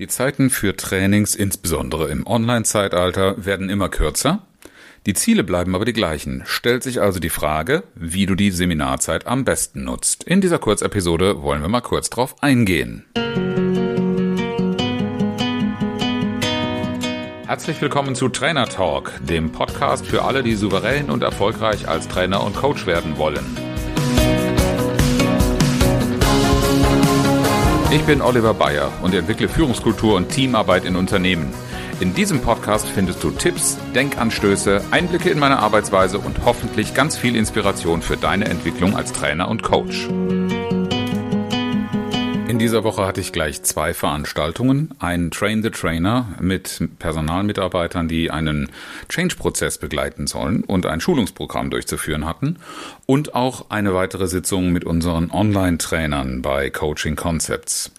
Die Zeiten für Trainings, insbesondere im Online-Zeitalter, werden immer kürzer. Die Ziele bleiben aber die gleichen. Stellt sich also die Frage, wie du die Seminarzeit am besten nutzt. In dieser Kurzepisode wollen wir mal kurz drauf eingehen. Herzlich willkommen zu Trainer Talk, dem Podcast für alle, die souverän und erfolgreich als Trainer und Coach werden wollen. Ich bin Oliver Bayer und entwickle Führungskultur und Teamarbeit in Unternehmen. In diesem Podcast findest du Tipps, Denkanstöße, Einblicke in meine Arbeitsweise und hoffentlich ganz viel Inspiration für deine Entwicklung als Trainer und Coach. In dieser Woche hatte ich gleich zwei Veranstaltungen. Ein Train the Trainer mit Personalmitarbeitern, die einen Change-Prozess begleiten sollen und ein Schulungsprogramm durchzuführen hatten. Und auch eine weitere Sitzung mit unseren Online-Trainern bei Coaching Concepts.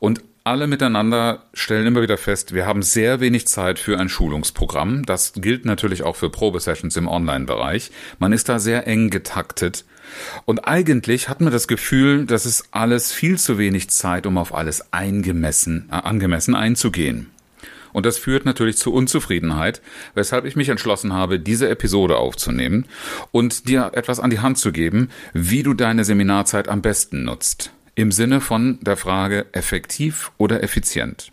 Und alle miteinander stellen immer wieder fest, wir haben sehr wenig Zeit für ein Schulungsprogramm. Das gilt natürlich auch für Probesessions im Online-Bereich. Man ist da sehr eng getaktet. Und eigentlich hat man das Gefühl, dass es alles viel zu wenig Zeit, um auf alles eingemessen, äh, angemessen einzugehen. Und das führt natürlich zu Unzufriedenheit, weshalb ich mich entschlossen habe, diese Episode aufzunehmen und dir etwas an die Hand zu geben, wie du deine Seminarzeit am besten nutzt. Im Sinne von der Frage effektiv oder effizient.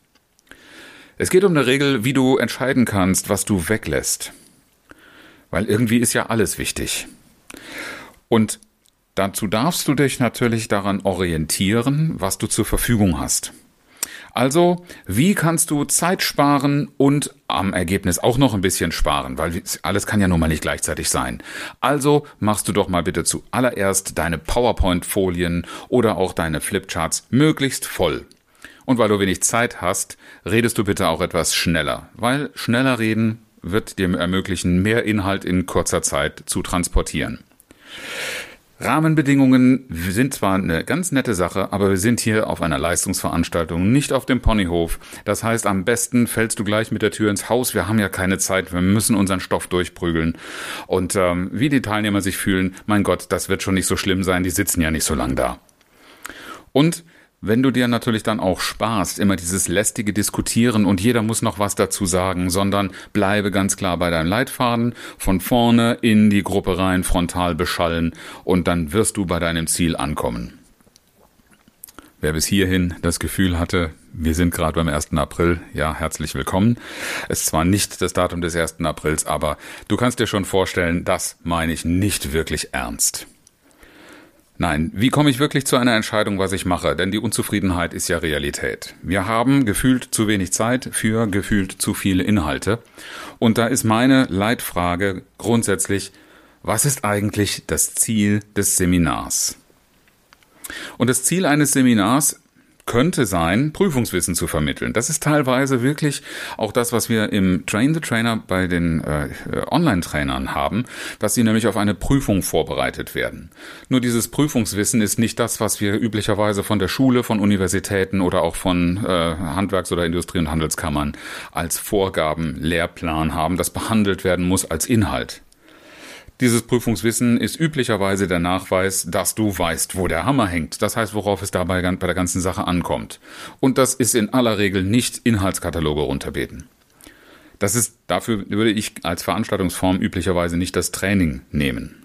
Es geht um eine Regel, wie du entscheiden kannst, was du weglässt. Weil irgendwie ist ja alles wichtig. Und dazu darfst du dich natürlich daran orientieren, was du zur Verfügung hast. Also, wie kannst du Zeit sparen und am Ergebnis auch noch ein bisschen sparen, weil alles kann ja nun mal nicht gleichzeitig sein. Also machst du doch mal bitte zuallererst deine PowerPoint-Folien oder auch deine Flipcharts möglichst voll. Und weil du wenig Zeit hast, redest du bitte auch etwas schneller, weil schneller reden wird dir ermöglichen, mehr Inhalt in kurzer Zeit zu transportieren. Rahmenbedingungen sind zwar eine ganz nette Sache, aber wir sind hier auf einer Leistungsveranstaltung, nicht auf dem Ponyhof. Das heißt, am besten fällst du gleich mit der Tür ins Haus. Wir haben ja keine Zeit, wir müssen unseren Stoff durchprügeln. Und ähm, wie die Teilnehmer sich fühlen, mein Gott, das wird schon nicht so schlimm sein, die sitzen ja nicht so lang da. Und wenn du dir natürlich dann auch sparst, immer dieses lästige Diskutieren und jeder muss noch was dazu sagen, sondern bleibe ganz klar bei deinem Leitfaden, von vorne in die Gruppe rein, frontal beschallen und dann wirst du bei deinem Ziel ankommen. Wer bis hierhin das Gefühl hatte, wir sind gerade beim 1. April, ja, herzlich willkommen. Es ist zwar nicht das Datum des 1. Aprils, aber du kannst dir schon vorstellen, das meine ich nicht wirklich ernst. Nein, wie komme ich wirklich zu einer Entscheidung, was ich mache? Denn die Unzufriedenheit ist ja Realität. Wir haben gefühlt zu wenig Zeit für gefühlt zu viele Inhalte. Und da ist meine Leitfrage grundsätzlich, was ist eigentlich das Ziel des Seminars? Und das Ziel eines Seminars könnte sein, Prüfungswissen zu vermitteln. Das ist teilweise wirklich auch das, was wir im Train the Trainer bei den äh, Online-Trainern haben, dass sie nämlich auf eine Prüfung vorbereitet werden. Nur dieses Prüfungswissen ist nicht das, was wir üblicherweise von der Schule, von Universitäten oder auch von äh, Handwerks- oder Industrie- und Handelskammern als Vorgaben, Lehrplan haben, das behandelt werden muss als Inhalt. Dieses Prüfungswissen ist üblicherweise der Nachweis, dass du weißt, wo der Hammer hängt. Das heißt, worauf es dabei bei der ganzen Sache ankommt. Und das ist in aller Regel nicht Inhaltskataloge runterbeten. Das ist, dafür würde ich als Veranstaltungsform üblicherweise nicht das Training nehmen.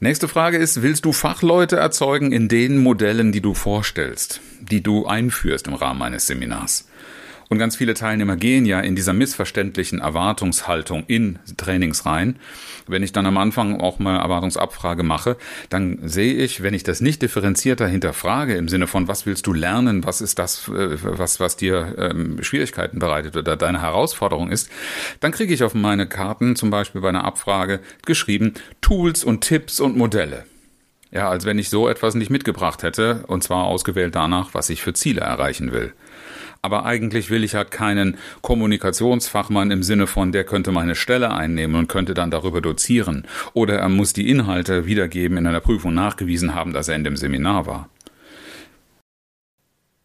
Nächste Frage ist, willst du Fachleute erzeugen in den Modellen, die du vorstellst, die du einführst im Rahmen eines Seminars? Und ganz viele Teilnehmer gehen ja in dieser missverständlichen Erwartungshaltung in Trainings rein. Wenn ich dann am Anfang auch mal Erwartungsabfrage mache, dann sehe ich, wenn ich das nicht differenzierter hinterfrage im Sinne von, was willst du lernen, was ist das, äh, was, was dir ähm, Schwierigkeiten bereitet oder deine Herausforderung ist, dann kriege ich auf meine Karten zum Beispiel bei einer Abfrage geschrieben Tools und Tipps und Modelle. Ja, als wenn ich so etwas nicht mitgebracht hätte, und zwar ausgewählt danach, was ich für Ziele erreichen will. Aber eigentlich will ich ja keinen Kommunikationsfachmann im Sinne von, der könnte meine Stelle einnehmen und könnte dann darüber dozieren. Oder er muss die Inhalte wiedergeben in einer Prüfung nachgewiesen haben, dass er in dem Seminar war.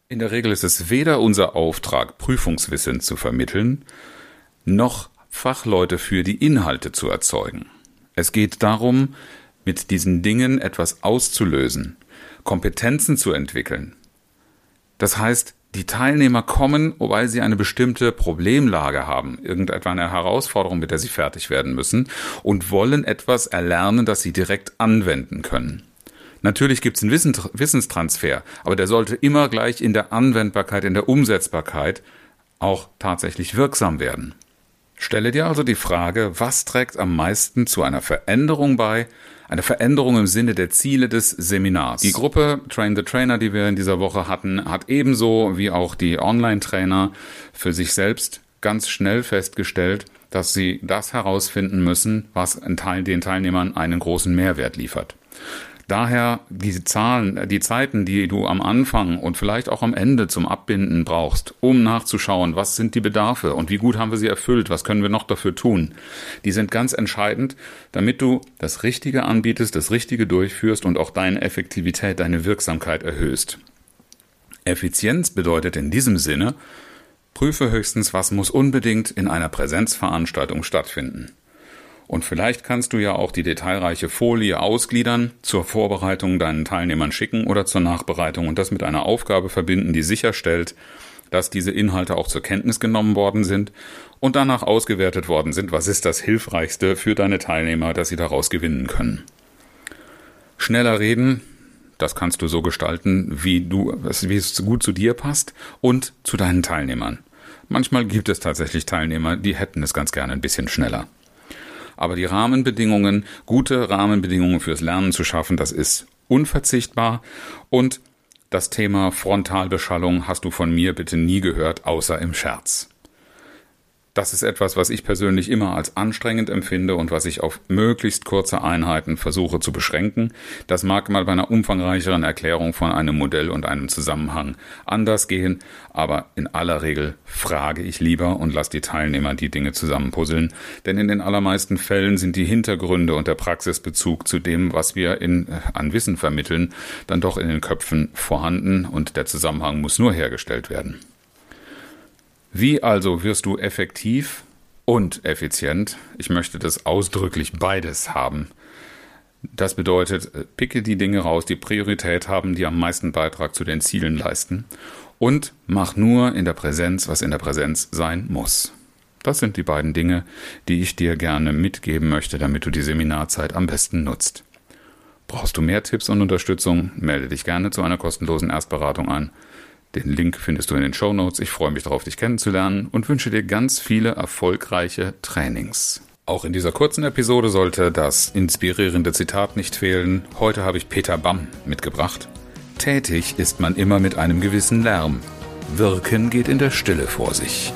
In der Regel ist es weder unser Auftrag, Prüfungswissen zu vermitteln, noch Fachleute für die Inhalte zu erzeugen. Es geht darum, mit diesen Dingen etwas auszulösen, Kompetenzen zu entwickeln. Das heißt, Die Teilnehmer kommen, weil sie eine bestimmte Problemlage haben, irgendetwa eine Herausforderung, mit der sie fertig werden müssen und wollen etwas erlernen, das sie direkt anwenden können. Natürlich gibt es einen Wissenstransfer, aber der sollte immer gleich in der Anwendbarkeit, in der Umsetzbarkeit auch tatsächlich wirksam werden. Stelle dir also die Frage, was trägt am meisten zu einer Veränderung bei, eine Veränderung im Sinne der Ziele des Seminars. Die Gruppe Train the Trainer, die wir in dieser Woche hatten, hat ebenso wie auch die Online-Trainer für sich selbst ganz schnell festgestellt, dass sie das herausfinden müssen, was den Teilnehmern einen großen Mehrwert liefert. Daher diese Zahlen, die Zeiten, die du am Anfang und vielleicht auch am Ende zum Abbinden brauchst, um nachzuschauen, was sind die Bedarfe und wie gut haben wir sie erfüllt, was können wir noch dafür tun, die sind ganz entscheidend, damit du das Richtige anbietest, das Richtige durchführst und auch deine Effektivität, deine Wirksamkeit erhöhst. Effizienz bedeutet in diesem Sinne, prüfe höchstens, was muss unbedingt in einer Präsenzveranstaltung stattfinden. Und vielleicht kannst du ja auch die detailreiche Folie ausgliedern, zur Vorbereitung deinen Teilnehmern schicken oder zur Nachbereitung und das mit einer Aufgabe verbinden, die sicherstellt, dass diese Inhalte auch zur Kenntnis genommen worden sind und danach ausgewertet worden sind, was ist das Hilfreichste für deine Teilnehmer, dass sie daraus gewinnen können. Schneller reden, das kannst du so gestalten, wie du, wie es gut zu dir passt und zu deinen Teilnehmern. Manchmal gibt es tatsächlich Teilnehmer, die hätten es ganz gerne ein bisschen schneller. Aber die Rahmenbedingungen, gute Rahmenbedingungen fürs Lernen zu schaffen, das ist unverzichtbar. Und das Thema Frontalbeschallung hast du von mir bitte nie gehört, außer im Scherz. Das ist etwas, was ich persönlich immer als anstrengend empfinde und was ich auf möglichst kurze Einheiten versuche zu beschränken. Das mag mal bei einer umfangreicheren Erklärung von einem Modell und einem Zusammenhang anders gehen, aber in aller Regel frage ich lieber und lasse die Teilnehmer die Dinge zusammenpuzzeln, denn in den allermeisten Fällen sind die Hintergründe und der Praxisbezug zu dem, was wir in, äh, an Wissen vermitteln, dann doch in den Köpfen vorhanden und der Zusammenhang muss nur hergestellt werden. Wie also wirst du effektiv und effizient? Ich möchte das ausdrücklich beides haben. Das bedeutet, äh, picke die Dinge raus, die Priorität haben, die am meisten Beitrag zu den Zielen leisten und mach nur in der Präsenz, was in der Präsenz sein muss. Das sind die beiden Dinge, die ich dir gerne mitgeben möchte, damit du die Seminarzeit am besten nutzt. Brauchst du mehr Tipps und Unterstützung? Melde dich gerne zu einer kostenlosen Erstberatung an. Den Link findest du in den Show Notes. Ich freue mich darauf, dich kennenzulernen und wünsche dir ganz viele erfolgreiche Trainings. Auch in dieser kurzen Episode sollte das inspirierende Zitat nicht fehlen. Heute habe ich Peter Bamm mitgebracht. Tätig ist man immer mit einem gewissen Lärm. Wirken geht in der Stille vor sich.